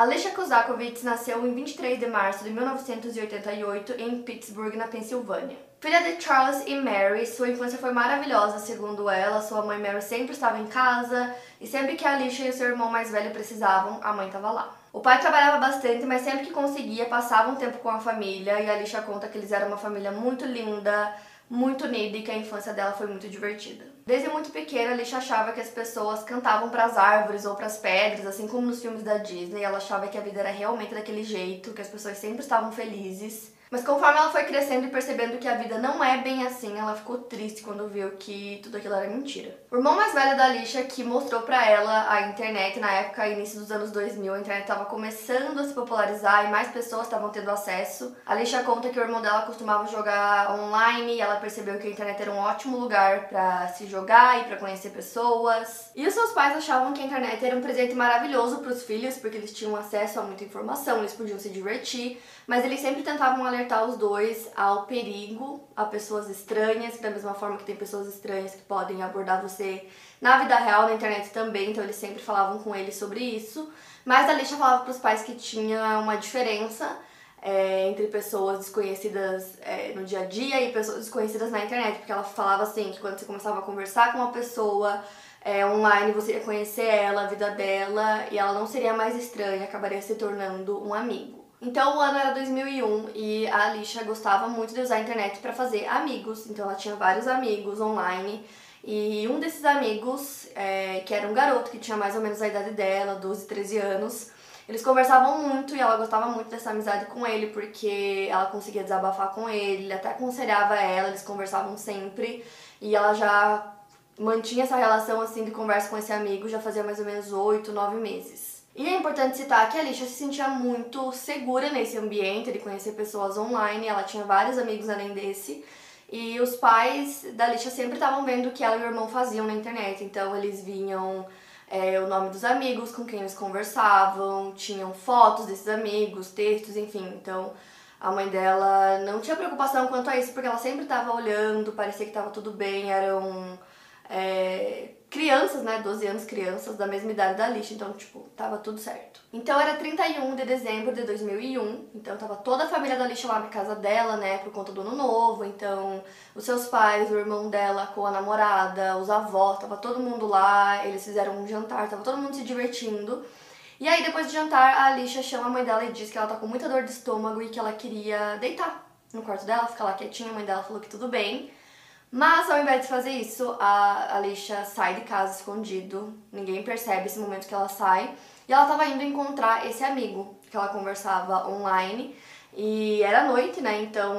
Alicia Kozakovich nasceu em 23 de março de 1988 em Pittsburgh, na Pensilvânia. Filha de Charles e Mary, sua infância foi maravilhosa, segundo ela. Sua mãe Mary sempre estava em casa e sempre que Alicia e seu irmão mais velho precisavam, a mãe estava lá. O pai trabalhava bastante, mas sempre que conseguia passava um tempo com a família e Alicia conta que eles eram uma família muito linda, muito unida e que a infância dela foi muito divertida. Desde muito pequena, Alicia achava que as pessoas cantavam para as árvores ou para as pedras, assim como nos filmes da Disney. Ela achava que a vida era realmente daquele jeito, que as pessoas sempre estavam felizes. Mas conforme ela foi crescendo e percebendo que a vida não é bem assim, ela ficou triste quando viu que tudo aquilo era mentira. O irmão mais velho da Alicia, que mostrou para ela a internet na época, início dos anos 2000, a internet estava começando a se popularizar e mais pessoas estavam tendo acesso. A Alicia conta que o irmão dela costumava jogar online e ela percebeu que a internet era um ótimo lugar para se jogar e para conhecer pessoas. E os seus pais achavam que a internet era um presente maravilhoso para os filhos, porque eles tinham acesso a muita informação, eles podiam se divertir, mas eles sempre tentavam alertar os dois ao perigo, a pessoas estranhas, da mesma forma que tem pessoas estranhas que podem abordar você na vida real, na internet também, então eles sempre falavam com eles sobre isso. Mas a Alicia falava para os pais que tinha uma diferença é, entre pessoas desconhecidas é, no dia a dia e pessoas desconhecidas na internet, porque ela falava assim que quando você começava a conversar com uma pessoa é, online, você ia conhecer ela, a vida dela, e ela não seria mais estranha, acabaria se tornando um amigo. Então o ano era 2001 e a Alicia gostava muito de usar a internet para fazer amigos. Então ela tinha vários amigos online e um desses amigos, é, que era um garoto que tinha mais ou menos a idade dela, 12, 13 anos, eles conversavam muito e ela gostava muito dessa amizade com ele porque ela conseguia desabafar com ele, ele até aconselhava ela, eles conversavam sempre e ela já mantinha essa relação assim de conversa com esse amigo já fazia mais ou menos 8, 9 meses. E é importante citar que a Alicia se sentia muito segura nesse ambiente de conhecer pessoas online, ela tinha vários amigos além desse. E os pais da Alicia sempre estavam vendo o que ela e o irmão faziam na internet, então eles vinham é, o nome dos amigos com quem eles conversavam, tinham fotos desses amigos, textos, enfim. Então a mãe dela não tinha preocupação quanto a isso, porque ela sempre estava olhando, parecia que estava tudo bem, eram. É, crianças, né, 12 anos crianças, da mesma idade da Alicia, então, tipo, tava tudo certo. Então era 31 de dezembro de 2001, então tava toda a família da Alicia lá na casa dela, né, por conta do ano novo, então os seus pais, o irmão dela com a namorada, os avós, tava todo mundo lá, eles fizeram um jantar, tava todo mundo se divertindo. E aí depois de jantar, a Alicia chama a mãe dela e diz que ela tá com muita dor de estômago e que ela queria deitar no quarto dela, ficar lá quietinha, a mãe dela falou que tudo bem. Mas ao invés de fazer isso, a Alicia sai de casa escondido, ninguém percebe esse momento que ela sai, e ela estava indo encontrar esse amigo que ela conversava online, e era noite, né? Então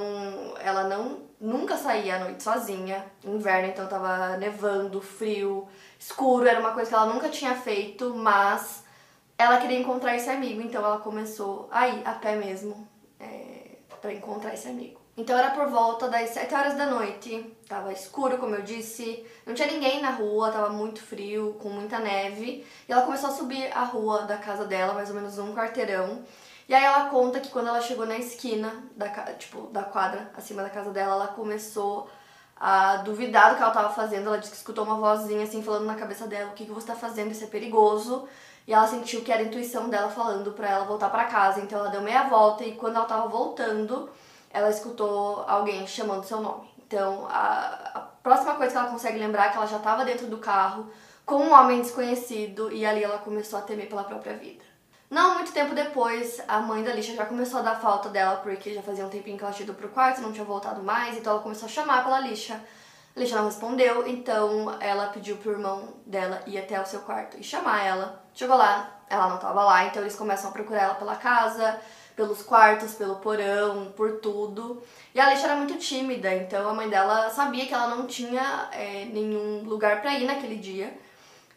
ela não nunca saía à noite sozinha, inverno, então tava nevando, frio, escuro, era uma coisa que ela nunca tinha feito, mas ela queria encontrar esse amigo, então ela começou a ir a pé mesmo é, para encontrar esse amigo. Então era por volta das 7 horas da noite, tava escuro, como eu disse, não tinha ninguém na rua, tava muito frio, com muita neve. E ela começou a subir a rua da casa dela, mais ou menos um quarteirão. E aí ela conta que quando ela chegou na esquina da, tipo, da quadra, acima da casa dela, ela começou a duvidar do que ela tava fazendo. Ela disse que escutou uma vozinha assim falando na cabeça dela: "O que que você tá fazendo? Isso é perigoso". E ela sentiu que era a intuição dela falando para ela voltar para casa. Então ela deu meia volta e quando ela tava voltando, ela escutou alguém chamando seu nome. Então, a, a próxima coisa que ela consegue lembrar é que ela já estava dentro do carro com um homem desconhecido e ali ela começou a temer pela própria vida. Não muito tempo depois, a mãe da Lixa já começou a dar falta dela porque já fazia um tempinho que ela tinha ido pro quarto, não tinha voltado mais, então ela começou a chamar pela Lixa. A Lixa não respondeu, então ela pediu pro irmão dela ir até o seu quarto e chamar ela. Chegou lá, ela não tava lá, então eles começam a procurar ela pela casa, pelos quartos, pelo porão, por tudo. E a Alicia era muito tímida, então a mãe dela sabia que ela não tinha é, nenhum lugar para ir naquele dia.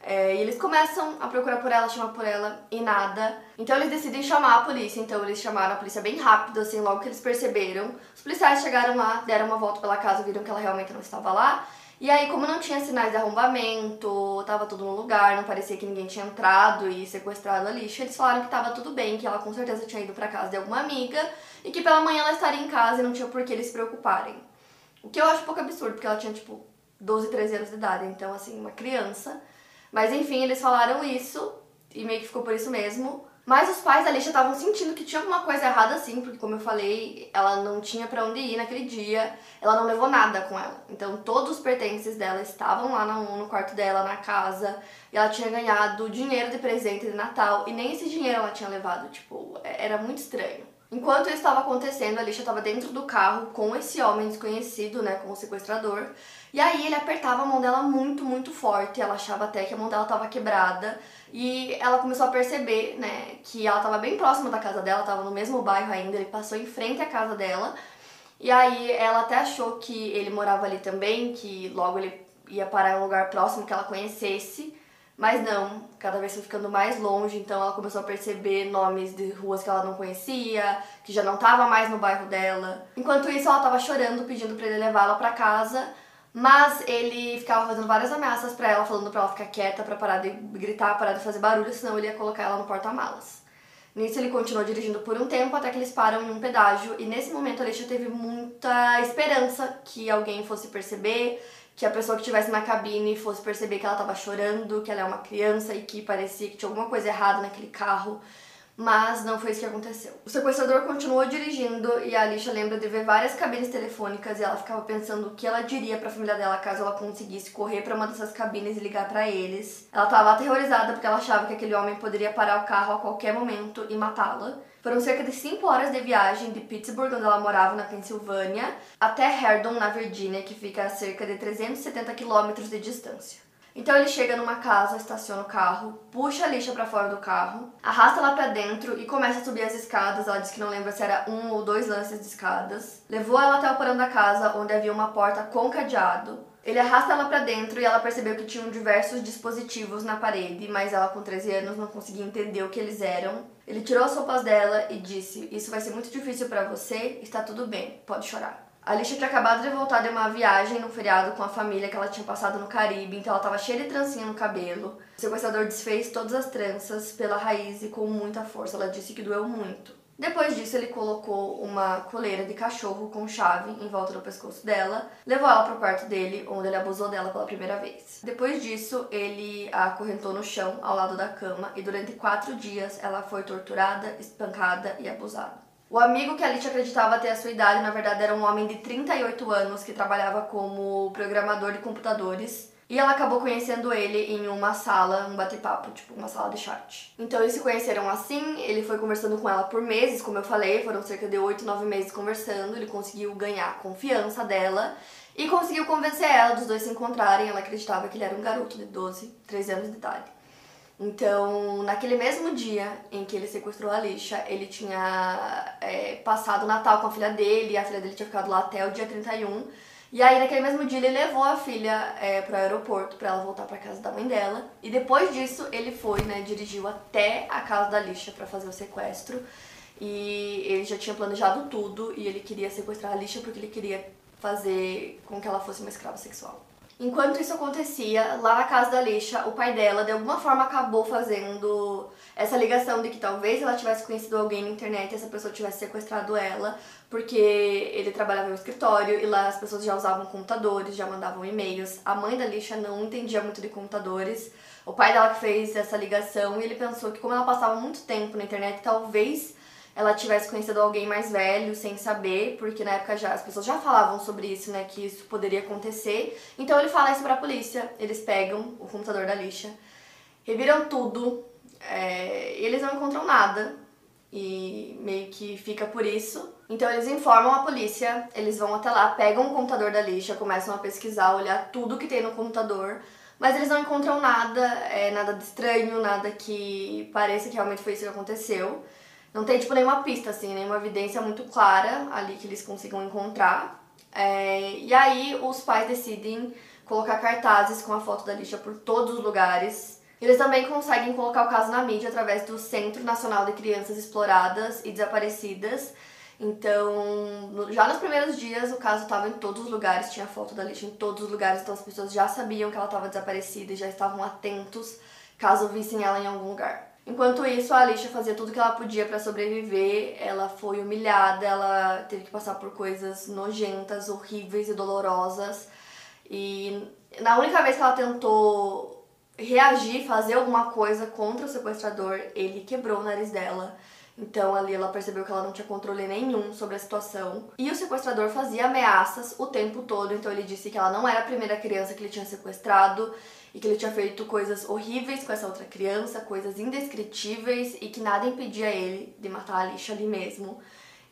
É, e eles começam a procurar por ela, chamar por ela e nada. Então eles decidem chamar a polícia. Então eles chamaram a polícia bem rápido, assim, logo que eles perceberam. Os policiais chegaram lá, deram uma volta pela casa, viram que ela realmente não estava lá. E aí, como não tinha sinais de arrombamento, tava tudo no lugar, não parecia que ninguém tinha entrado e sequestrado a lixa, eles falaram que tava tudo bem, que ela com certeza tinha ido para casa de alguma amiga e que pela manhã ela estaria em casa e não tinha por que eles se preocuparem. O que eu acho um pouco absurdo, porque ela tinha tipo 12, 13 anos de idade, então assim, uma criança. Mas enfim, eles falaram isso e meio que ficou por isso mesmo. Mas os pais da Alicia estavam sentindo que tinha alguma coisa errada sim, porque como eu falei, ela não tinha para onde ir naquele dia, ela não levou nada com ela. Então todos os pertences dela estavam lá no, no quarto dela, na casa, e ela tinha ganhado dinheiro de presente de Natal, e nem esse dinheiro ela tinha levado, tipo, é, era muito estranho. Enquanto isso estava acontecendo, a Alicia estava dentro do carro com esse homem desconhecido, né, com o sequestrador. E aí ele apertava a mão dela muito, muito forte. Ela achava até que a mão dela estava quebrada. E ela começou a perceber, né, que ela estava bem próxima da casa dela, estava no mesmo bairro ainda. Ele passou em frente à casa dela. E aí ela até achou que ele morava ali também, que logo ele ia parar em um lugar próximo que ela conhecesse. Mas não, cada vez foi ficando mais longe, então ela começou a perceber nomes de ruas que ela não conhecia, que já não estava mais no bairro dela. Enquanto isso, ela estava chorando, pedindo para ele levá-la para casa, mas ele ficava fazendo várias ameaças para ela, falando para ela ficar quieta, para parar de gritar, parar de fazer barulho, senão ele ia colocar ela no porta-malas. Nisso ele continuou dirigindo por um tempo até que eles param em um pedágio e nesse momento a teve muita esperança que alguém fosse perceber, que a pessoa que estivesse na cabine fosse perceber que ela estava chorando, que ela é uma criança e que parecia que tinha alguma coisa errada naquele carro. Mas não foi isso que aconteceu. O sequestrador continuou dirigindo e a Alicia lembra de ver várias cabines telefônicas e ela ficava pensando o que ela diria para a família dela caso ela conseguisse correr para uma dessas cabines e ligar para eles. Ela estava aterrorizada porque ela achava que aquele homem poderia parar o carro a qualquer momento e matá-la. Foram cerca de 5 horas de viagem de Pittsburgh, onde ela morava na Pensilvânia, até Herdon, na Virgínia, que fica a cerca de 370 quilômetros de distância. Então ele chega numa casa, estaciona o carro, puxa a lixa para fora do carro, arrasta ela para dentro e começa a subir as escadas. Ela diz que não lembra se era um ou dois lances de escadas. Levou ela até o porão da casa, onde havia uma porta com cadeado. Ele arrasta ela para dentro e ela percebeu que tinham diversos dispositivos na parede, mas ela com 13 anos não conseguia entender o que eles eram. Ele tirou as roupas dela e disse: "Isso vai ser muito difícil para você, está tudo bem, pode chorar". A Alicia tinha acabado de voltar de uma viagem no feriado com a família que ela tinha passado no Caribe, então ela estava cheia de trancinha no cabelo. O sequestrador desfez todas as tranças pela raiz e com muita força. Ela disse que doeu muito. Depois disso, ele colocou uma coleira de cachorro com chave em volta do pescoço dela, levou ela para o quarto dele, onde ele abusou dela pela primeira vez. Depois disso, ele a acorrentou no chão, ao lado da cama, e durante quatro dias ela foi torturada, espancada e abusada. O amigo que a Alicia acreditava ter a sua idade, na verdade, era um homem de 38 anos que trabalhava como programador de computadores e ela acabou conhecendo ele em uma sala, um bate-papo, tipo uma sala de chat. Então eles se conheceram assim, ele foi conversando com ela por meses, como eu falei, foram cerca de 8, 9 meses conversando, ele conseguiu ganhar a confiança dela e conseguiu convencer ela dos dois se encontrarem. Ela acreditava que ele era um garoto de 12, 13 anos de idade. Então, naquele mesmo dia em que ele sequestrou a Alicia, ele tinha é, passado o Natal com a filha dele, a filha dele tinha ficado lá até o dia 31. E aí, naquele mesmo dia, ele levou a filha é, para o aeroporto para ela voltar para casa da mãe dela. E depois disso, ele foi, né, dirigiu até a casa da Alicia para fazer o sequestro. E ele já tinha planejado tudo e ele queria sequestrar a Alicia porque ele queria fazer com que ela fosse uma escrava sexual. Enquanto isso acontecia, lá na casa da Alicia, o pai dela de alguma forma acabou fazendo essa ligação de que talvez ela tivesse conhecido alguém na internet e essa pessoa tivesse sequestrado ela, porque ele trabalhava no escritório e lá as pessoas já usavam computadores, já mandavam e-mails. A mãe da Alicia não entendia muito de computadores. O pai dela que fez essa ligação e ele pensou que como ela passava muito tempo na internet, talvez ela tivesse conhecido alguém mais velho sem saber, porque na época já as pessoas já falavam sobre isso, né, que isso poderia acontecer. Então ele fala isso pra polícia, eles pegam o computador da lixa, reviram tudo, é, eles não encontram nada e meio que fica por isso. Então eles informam a polícia, eles vão até lá, pegam o computador da lixa, começam a pesquisar, olhar tudo que tem no computador, mas eles não encontram nada, é, nada de estranho, nada que pareça que realmente foi isso que aconteceu. Não tem, tipo, nenhuma pista, assim, nenhuma evidência muito clara ali que eles consigam encontrar. É, e aí os pais decidem colocar cartazes com a foto da lixa por todos os lugares. Eles também conseguem colocar o caso na mídia através do Centro Nacional de Crianças Exploradas e Desaparecidas. Então, já nos primeiros dias, o caso estava em todos os lugares, tinha foto da lixa em todos os lugares, então as pessoas já sabiam que ela estava desaparecida e já estavam atentos caso vissem ela em algum lugar. Enquanto isso, a Alicia fazia tudo que ela podia para sobreviver. Ela foi humilhada, ela teve que passar por coisas nojentas, horríveis e dolorosas. E na única vez que ela tentou reagir, fazer alguma coisa contra o sequestrador, ele quebrou o nariz dela. Então ali ela percebeu que ela não tinha controle nenhum sobre a situação. E o sequestrador fazia ameaças o tempo todo, então ele disse que ela não era a primeira criança que ele tinha sequestrado e que ele tinha feito coisas horríveis com essa outra criança, coisas indescritíveis e que nada impedia ele de matar a lixa ali mesmo.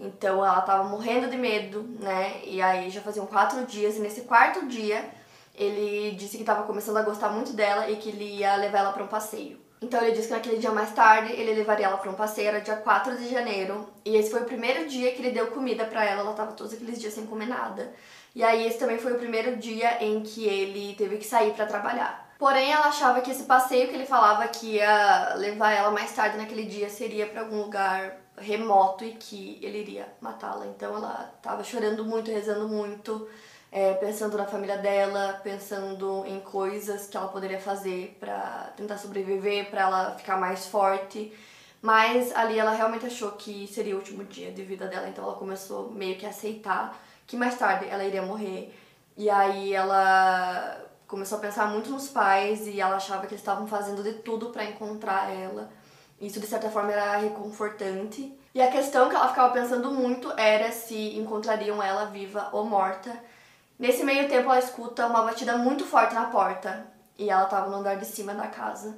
Então ela tava morrendo de medo, né? E aí já faziam quatro dias, e nesse quarto dia ele disse que estava começando a gostar muito dela e que ele ia levar ela para um passeio. Então ele disse que naquele dia mais tarde ele levaria ela para um passeio, era dia 4 de janeiro, e esse foi o primeiro dia que ele deu comida para ela, ela tava todos aqueles dias sem comer nada. E aí esse também foi o primeiro dia em que ele teve que sair para trabalhar. Porém, ela achava que esse passeio que ele falava que ia levar ela mais tarde naquele dia seria para algum lugar remoto e que ele iria matá-la. Então ela tava chorando muito, rezando muito é, pensando na família dela, pensando em coisas que ela poderia fazer para tentar sobreviver, para ela ficar mais forte. Mas ali ela realmente achou que seria o último dia de vida dela, então ela começou meio que a aceitar que mais tarde ela iria morrer. E aí ela começou a pensar muito nos pais e ela achava que eles estavam fazendo de tudo para encontrar ela. Isso de certa forma era reconfortante. E a questão que ela ficava pensando muito era se encontrariam ela viva ou morta. Nesse meio tempo, ela escuta uma batida muito forte na porta e ela estava no andar de cima da casa.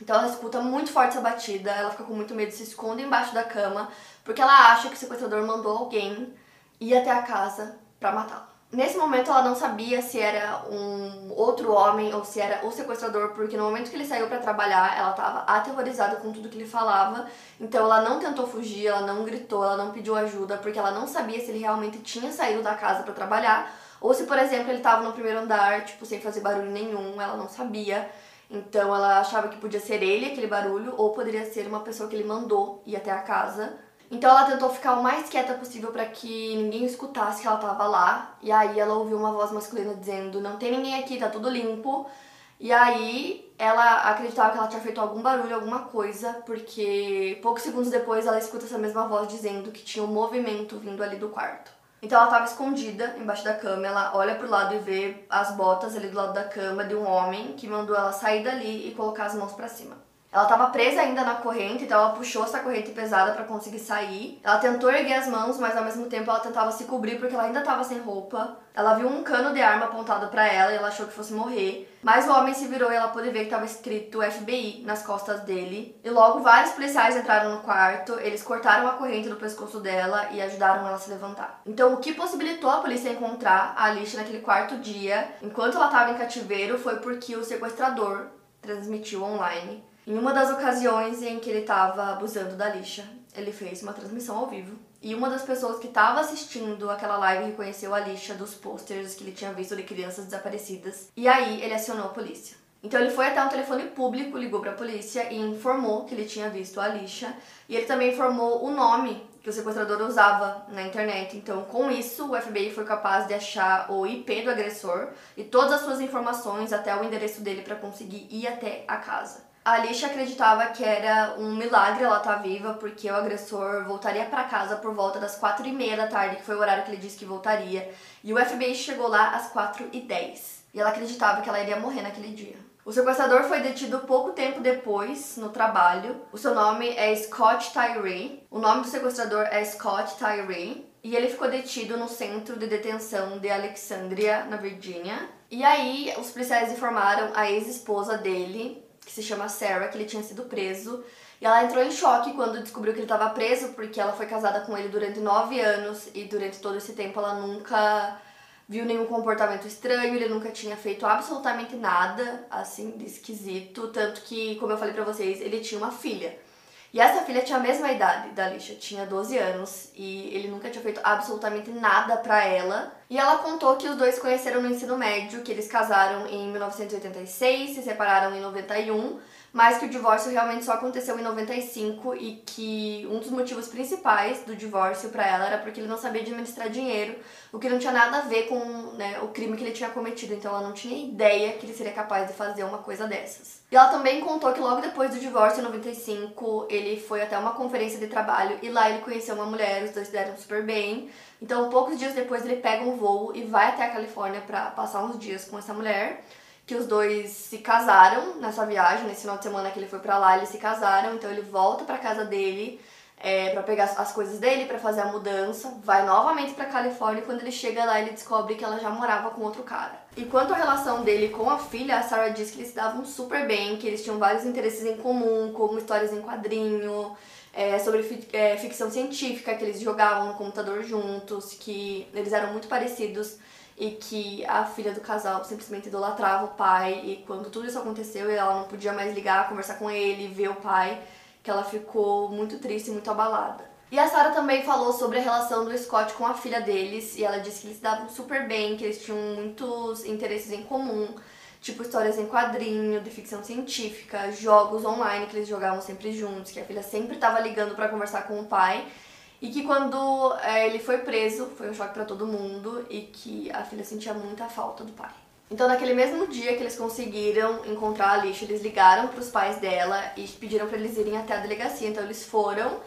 Então ela escuta muito forte essa batida, ela fica com muito medo, se esconde embaixo da cama, porque ela acha que o sequestrador mandou alguém ir até a casa para matá-la. Nesse momento ela não sabia se era um outro homem ou se era o sequestrador, porque no momento que ele saiu para trabalhar, ela estava aterrorizada com tudo que ele falava. Então ela não tentou fugir, ela não gritou, ela não pediu ajuda, porque ela não sabia se ele realmente tinha saído da casa para trabalhar ou se, por exemplo, ele estava no primeiro andar, tipo, sem fazer barulho nenhum, ela não sabia. Então ela achava que podia ser ele aquele barulho, ou poderia ser uma pessoa que ele mandou ir até a casa. Então ela tentou ficar o mais quieta possível para que ninguém escutasse que ela estava lá. E aí ela ouviu uma voz masculina dizendo: "Não tem ninguém aqui, tá tudo limpo". E aí ela acreditava que ela tinha feito algum barulho, alguma coisa, porque poucos segundos depois ela escuta essa mesma voz dizendo que tinha um movimento vindo ali do quarto. Então ela estava escondida embaixo da cama, ela olha pro lado e vê as botas ali do lado da cama de um homem que mandou ela sair dali e colocar as mãos para cima. Ela estava presa ainda na corrente, então ela puxou essa corrente pesada para conseguir sair. Ela tentou erguer as mãos, mas ao mesmo tempo ela tentava se cobrir porque ela ainda estava sem roupa. Ela viu um cano de arma apontado para ela e ela achou que fosse morrer. Mas o homem se virou e ela pôde ver que estava escrito FBI nas costas dele. E logo vários policiais entraram no quarto, eles cortaram a corrente do pescoço dela e ajudaram ela a se levantar. Então, o que possibilitou a polícia encontrar a Alicia naquele quarto dia, enquanto ela estava em cativeiro, foi porque o sequestrador transmitiu online em uma das ocasiões em que ele estava abusando da lixa, ele fez uma transmissão ao vivo. E uma das pessoas que estava assistindo aquela live reconheceu a lixa dos posters que ele tinha visto de crianças desaparecidas. E aí ele acionou a polícia. Então ele foi até um telefone público, ligou para a polícia e informou que ele tinha visto a lixa. E ele também informou o nome que o sequestrador usava na internet. Então, com isso, o FBI foi capaz de achar o IP do agressor e todas as suas informações até o endereço dele para conseguir ir até a casa. A Alicia acreditava que era um milagre ela estar tá viva, porque o agressor voltaria para casa por volta das quatro e meia da tarde, que foi o horário que ele disse que voltaria. E o FBI chegou lá às quatro e dez. E ela acreditava que ela iria morrer naquele dia. O sequestrador foi detido pouco tempo depois, no trabalho. O seu nome é Scott Tyree. O nome do sequestrador é Scott Tyree. E ele ficou detido no centro de detenção de Alexandria, na Virgínia. E aí, os policiais informaram a ex-esposa dele, que se chama Sarah, que ele tinha sido preso. E ela entrou em choque quando descobriu que ele estava preso, porque ela foi casada com ele durante nove anos e durante todo esse tempo ela nunca viu nenhum comportamento estranho, ele nunca tinha feito absolutamente nada assim de esquisito, tanto que, como eu falei para vocês, ele tinha uma filha. E essa filha tinha a mesma idade da Alicia, tinha 12 anos, e ele nunca tinha feito absolutamente nada para ela. E ela contou que os dois conheceram no ensino médio, que eles casaram em 1986, se separaram em 91, mas que o divórcio realmente só aconteceu em 95 e que um dos motivos principais do divórcio para ela era porque ele não sabia administrar dinheiro, o que não tinha nada a ver com né, o crime que ele tinha cometido, então ela não tinha ideia que ele seria capaz de fazer uma coisa dessas. E ela também contou que logo depois do divórcio, em 95, ele foi até uma conferência de trabalho e lá ele conheceu uma mulher, os dois deram super bem. Então, poucos dias depois, ele pega um voo e vai até a Califórnia para passar uns dias com essa mulher. Que os dois se casaram nessa viagem, nesse final de semana que ele foi para lá, eles se casaram. Então, ele volta para casa dele é, para pegar as coisas dele, para fazer a mudança, vai novamente para Califórnia e quando ele chega lá ele descobre que ela já morava com outro cara. E quanto à relação dele com a filha, a Sarah diz que eles se davam super bem, que eles tinham vários interesses em comum, como histórias em quadrinho, é, sobre é, ficção científica, que eles jogavam no computador juntos, que eles eram muito parecidos e que a filha do casal simplesmente idolatrava o pai e quando tudo isso aconteceu ela não podia mais ligar, conversar com ele, ver o pai que ela ficou muito triste e muito abalada. E a Sarah também falou sobre a relação do Scott com a filha deles, e ela disse que eles se davam super bem, que eles tinham muitos interesses em comum, tipo histórias em quadrinho, de ficção científica, jogos online que eles jogavam sempre juntos, que a filha sempre estava ligando para conversar com o pai, e que quando é, ele foi preso, foi um choque para todo mundo, e que a filha sentia muita falta do pai. Então, naquele mesmo dia que eles conseguiram encontrar a Alicia, eles ligaram para os pais dela e pediram para eles irem até a delegacia. Então, eles foram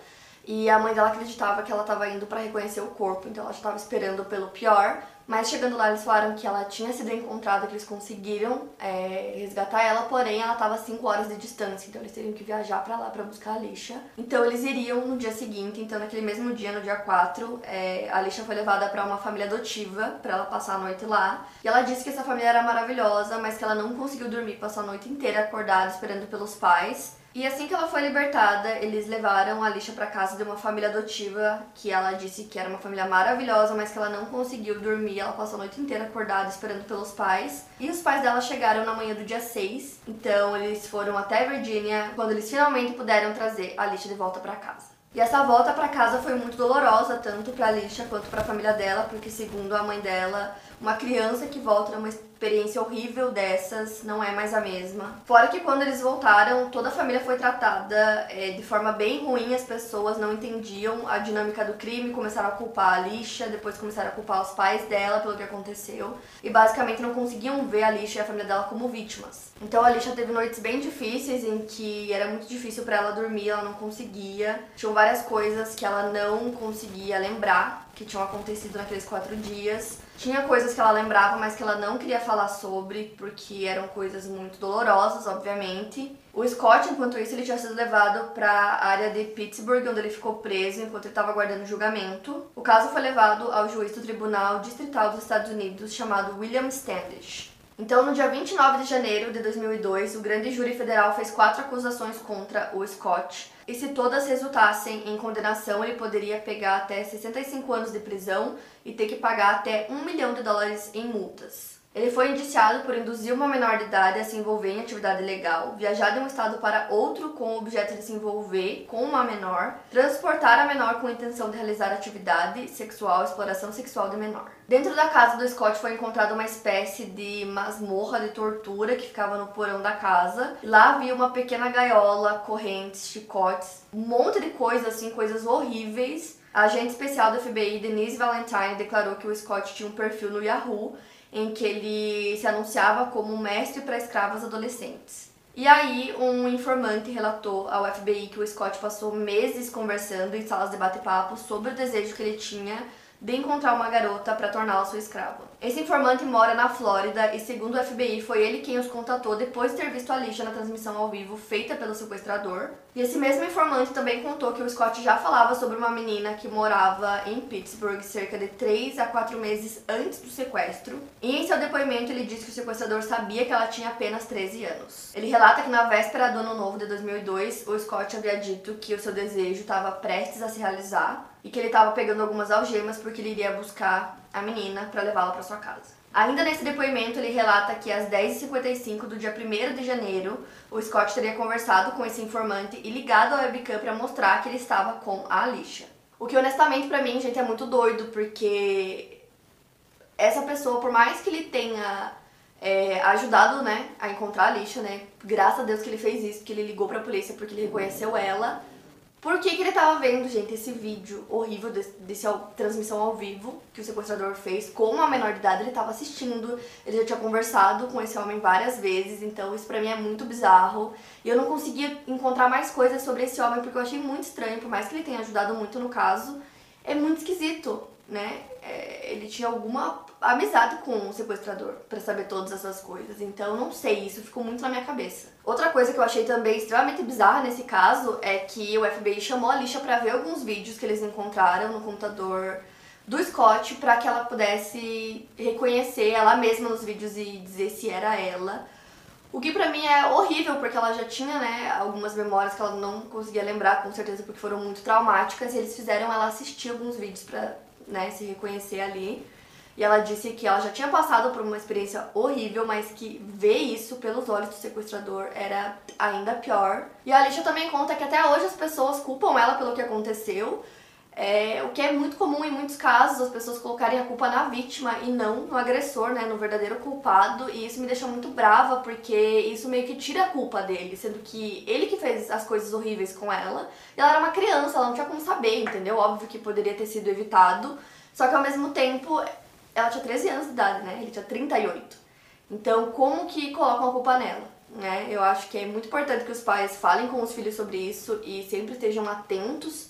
e a mãe dela acreditava que ela estava indo para reconhecer o corpo, então ela estava esperando pelo pior. Mas chegando lá, eles falaram que ela tinha sido encontrada, que eles conseguiram é, resgatar ela, porém ela estava a 5 horas de distância, então eles teriam que viajar para lá para buscar a lixa. Então eles iriam no dia seguinte, então naquele mesmo dia, no dia 4, é, a lixa foi levada para uma família adotiva para ela passar a noite lá. E ela disse que essa família era maravilhosa, mas que ela não conseguiu dormir, passou a noite inteira acordada esperando pelos pais. E assim que ela foi libertada, eles levaram a Lixa para casa de uma família adotiva que ela disse que era uma família maravilhosa, mas que ela não conseguiu dormir. Ela passou a noite inteira acordada esperando pelos pais. E os pais dela chegaram na manhã do dia 6, então eles foram até Virgínia quando eles finalmente puderam trazer a Lixa de volta para casa. E essa volta para casa foi muito dolorosa, tanto para Alicia quanto para a família dela, porque segundo a mãe dela, uma criança que volta numa experiência horrível dessas não é mais a mesma. Fora que quando eles voltaram, toda a família foi tratada é, de forma bem ruim, as pessoas não entendiam a dinâmica do crime, começaram a culpar a Lixa, depois começaram a culpar os pais dela pelo que aconteceu, e basicamente não conseguiam ver a Lixa e a família dela como vítimas. Então a Lixa teve noites bem difíceis em que era muito difícil para ela dormir, ela não conseguia. Tinham várias coisas que ela não conseguia lembrar que tinham acontecido naqueles quatro dias. Tinha coisas que ela lembrava, mas que ela não queria falar sobre, porque eram coisas muito dolorosas, obviamente. O Scott, enquanto isso, ele tinha sido levado para a área de Pittsburgh, onde ele ficou preso enquanto ele estava aguardando julgamento. O caso foi levado ao juiz do Tribunal Distrital dos Estados Unidos, chamado William Standish. Então, no dia 29 de janeiro de 2002, o grande júri federal fez quatro acusações contra o Scott. E se todas resultassem em condenação, ele poderia pegar até 65 anos de prisão e ter que pagar até um milhão de dólares em multas. Ele foi indiciado por induzir uma menor de idade a se envolver em atividade ilegal, viajar de um estado para outro com o objeto de se envolver com uma menor, transportar a menor com intenção de realizar atividade sexual, exploração sexual de menor. Dentro da casa do Scott foi encontrada uma espécie de masmorra de tortura que ficava no porão da casa. Lá havia uma pequena gaiola, correntes, chicotes, um monte de coisas assim, coisas horríveis. A agente especial do FBI, Denise Valentine, declarou que o Scott tinha um perfil no Yahoo em que ele se anunciava como mestre para escravas adolescentes. E aí, um informante relatou ao FBI que o Scott passou meses conversando em salas de bate-papo sobre o desejo que ele tinha de encontrar uma garota para torná-la sua escrava. Esse informante mora na Flórida e, segundo o FBI, foi ele quem os contatou depois de ter visto a lixa na transmissão ao vivo feita pelo sequestrador. E esse mesmo informante também contou que o Scott já falava sobre uma menina que morava em Pittsburgh cerca de 3 a 4 meses antes do sequestro. E em seu depoimento ele disse que o sequestrador sabia que ela tinha apenas 13 anos. Ele relata que na véspera do ano novo de 2002, o Scott havia dito que o seu desejo estava prestes a se realizar e que ele estava pegando algumas algemas porque ele iria buscar a menina para levá-la para sua casa. Ainda nesse depoimento, ele relata que às 10h55 do dia 1 de janeiro, o Scott teria conversado com esse informante e ligado a webcam para mostrar que ele estava com a Alicia. O que honestamente para mim, gente, é muito doido, porque essa pessoa, por mais que ele tenha é, ajudado, né, a encontrar a Alicia, né, graças a Deus que ele fez isso, que ele ligou pra polícia porque ele reconheceu ela, por que, que ele tava vendo, gente, esse vídeo horrível desse, desse transmissão ao vivo que o sequestrador fez com uma menor de idade? Ele tava assistindo, ele já tinha conversado com esse homem várias vezes, então isso pra mim é muito bizarro. E eu não conseguia encontrar mais coisas sobre esse homem porque eu achei muito estranho, por mais que ele tenha ajudado muito no caso, é muito esquisito, né? É, ele tinha alguma amizade com o sequestrador para saber todas essas coisas. Então, não sei, isso ficou muito na minha cabeça. Outra coisa que eu achei também extremamente bizarra nesse caso é que o FBI chamou a Lixa para ver alguns vídeos que eles encontraram no computador do Scott para que ela pudesse reconhecer ela mesma nos vídeos e dizer se era ela. O que pra mim é horrível, porque ela já tinha, né, algumas memórias que ela não conseguia lembrar, com certeza, porque foram muito traumáticas, e eles fizeram ela assistir alguns vídeos pra, né, se reconhecer ali. E ela disse que ela já tinha passado por uma experiência horrível, mas que ver isso pelos olhos do sequestrador era ainda pior. E a Alicia também conta que até hoje as pessoas culpam ela pelo que aconteceu, é, o que é muito comum em muitos casos, as pessoas colocarem a culpa na vítima e não no agressor, né, no verdadeiro culpado, e isso me deixa muito brava porque isso meio que tira a culpa dele, sendo que ele que fez as coisas horríveis com ela, e ela era uma criança, ela não tinha como saber, entendeu? Óbvio que poderia ter sido evitado, só que ao mesmo tempo ela tinha 13 anos de idade, né? Ele tinha 38. Então, como que colocam a culpa nela? Né? Eu acho que é muito importante que os pais falem com os filhos sobre isso e sempre estejam atentos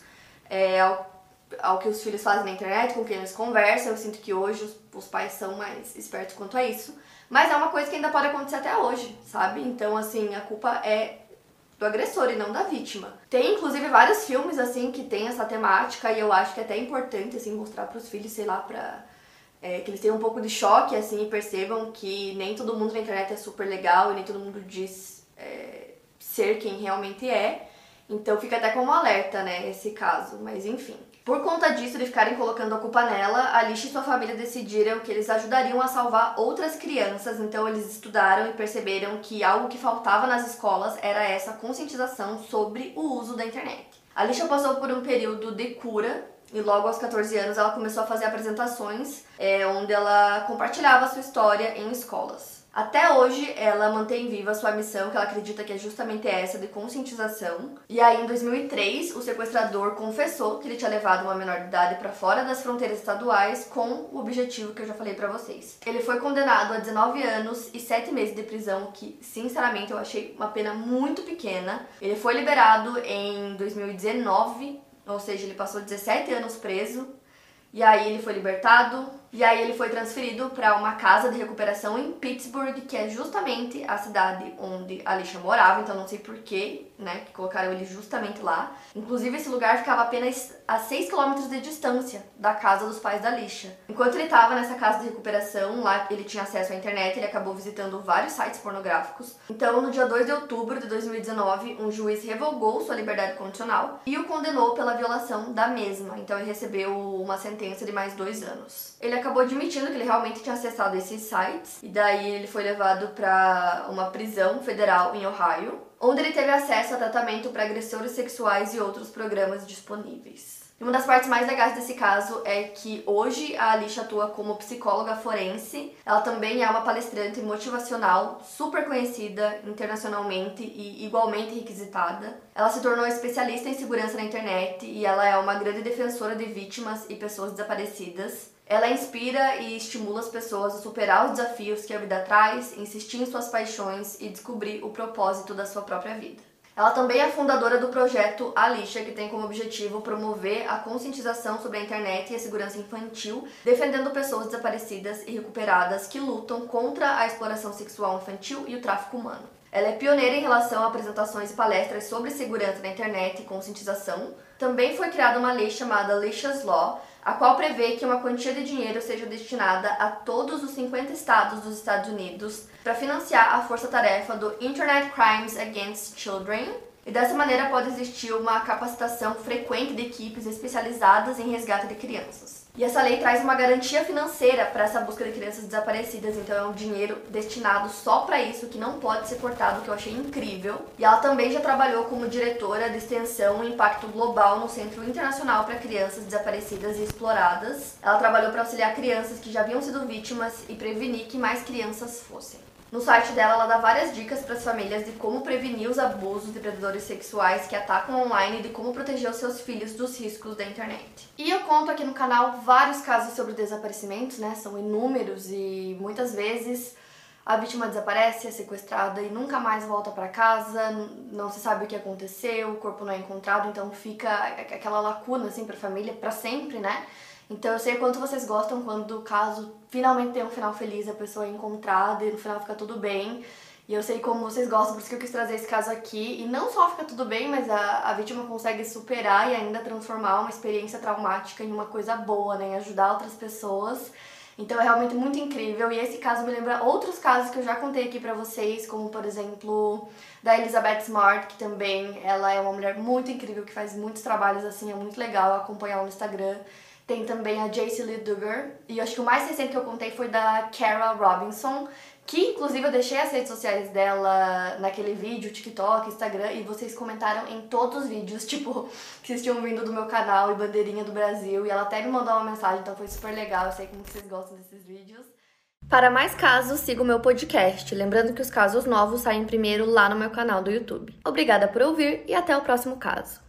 é, ao, ao que os filhos fazem na internet, com quem eles conversam. Eu sinto que hoje os, os pais são mais espertos quanto a isso. Mas é uma coisa que ainda pode acontecer até hoje, sabe? Então, assim, a culpa é do agressor e não da vítima. Tem inclusive vários filmes assim que tem essa temática e eu acho que é até importante assim mostrar para os filhos, sei lá, para é, que eles tenham um pouco de choque, assim, e percebam que nem todo mundo na internet é super legal e nem todo mundo diz é, ser quem realmente é. Então fica até como alerta, né, esse caso, mas enfim. Por conta disso, de ficarem colocando a culpa nela, Alice e sua família decidiram que eles ajudariam a salvar outras crianças, então eles estudaram e perceberam que algo que faltava nas escolas era essa conscientização sobre o uso da internet. Alicia passou por um período de cura e logo aos 14 anos ela começou a fazer apresentações é, onde ela compartilhava sua história em escolas. Até hoje, ela mantém viva sua missão, que ela acredita que é justamente essa de conscientização. E aí, em 2003, o sequestrador confessou que ele tinha levado uma menor de idade para fora das fronteiras estaduais com o objetivo que eu já falei para vocês. Ele foi condenado a 19 anos e 7 meses de prisão, que, sinceramente, eu achei uma pena muito pequena. Ele foi liberado em 2019 ou seja, ele passou 17 anos preso e aí ele foi libertado e aí ele foi transferido para uma casa de recuperação em Pittsburgh, que é justamente a cidade onde a Alicia morava, então não sei porquê, né, que colocaram ele justamente lá. Inclusive esse lugar ficava apenas a 6 km de distância da casa dos pais da Alicia. Enquanto ele estava nessa casa de recuperação, lá ele tinha acesso à internet, ele acabou visitando vários sites pornográficos. Então, no dia 2 de outubro de 2019, um juiz revogou sua liberdade condicional e o condenou pela violação da mesma. Então ele recebeu uma sentença de mais dois anos. Ele acabou admitindo que ele realmente tinha acessado esses sites e daí ele foi levado para uma prisão federal em Ohio, onde ele teve acesso a tratamento para agressores sexuais e outros programas disponíveis. E uma das partes mais legais desse caso é que hoje a Alicia atua como psicóloga forense. Ela também é uma palestrante motivacional super conhecida internacionalmente e igualmente requisitada. Ela se tornou especialista em segurança na internet e ela é uma grande defensora de vítimas e pessoas desaparecidas. Ela inspira e estimula as pessoas a superar os desafios que a vida traz, insistir em suas paixões e descobrir o propósito da sua própria vida. Ela também é fundadora do projeto Alicia, que tem como objetivo promover a conscientização sobre a internet e a segurança infantil, defendendo pessoas desaparecidas e recuperadas que lutam contra a exploração sexual infantil e o tráfico humano. Ela é pioneira em relação a apresentações e palestras sobre segurança na internet e conscientização. Também foi criada uma lei chamada Alicia's Law, a qual prevê que uma quantia de dinheiro seja destinada a todos os 50 estados dos Estados Unidos para financiar a força-tarefa do Internet Crimes Against Children, E dessa maneira pode existir uma capacitação frequente de equipes especializadas em resgate de crianças. E essa lei traz uma garantia financeira para essa busca de crianças desaparecidas, então é um dinheiro destinado só para isso, que não pode ser cortado, que eu achei incrível. E ela também já trabalhou como diretora de extensão e impacto global no Centro Internacional para Crianças Desaparecidas e Exploradas. Ela trabalhou para auxiliar crianças que já haviam sido vítimas e prevenir que mais crianças fossem. No site dela, ela dá várias dicas para as famílias de como prevenir os abusos de predadores sexuais que atacam online e de como proteger os seus filhos dos riscos da internet. E eu conto aqui no canal vários casos sobre desaparecimentos, né? São inúmeros e muitas vezes a vítima desaparece, é sequestrada e nunca mais volta para casa, não se sabe o que aconteceu, o corpo não é encontrado, então fica aquela lacuna assim para a família para sempre, né? Então eu sei quanto vocês gostam quando o caso finalmente tem um final feliz, a pessoa é encontrada e no final fica tudo bem. E eu sei como vocês gostam, por isso que eu quis trazer esse caso aqui. E não só fica tudo bem, mas a, a vítima consegue superar e ainda transformar uma experiência traumática em uma coisa boa, né? Em ajudar outras pessoas. Então é realmente muito incrível. E esse caso me lembra outros casos que eu já contei aqui pra vocês, como por exemplo da Elizabeth Smart, que também ela é uma mulher muito incrível, que faz muitos trabalhos assim, é muito legal acompanhar no Instagram. Tem também a Jace Lee Duggar. E acho que o mais recente que eu contei foi da Kara Robinson, que inclusive eu deixei as redes sociais dela naquele vídeo, TikTok, Instagram, e vocês comentaram em todos os vídeos, tipo, que vocês tinham vindo do meu canal e bandeirinha do Brasil, e ela até me mandou uma mensagem, então foi super legal, eu sei como vocês gostam desses vídeos. Para mais casos, siga o meu podcast, lembrando que os casos novos saem primeiro lá no meu canal do YouTube. Obrigada por ouvir e até o próximo caso.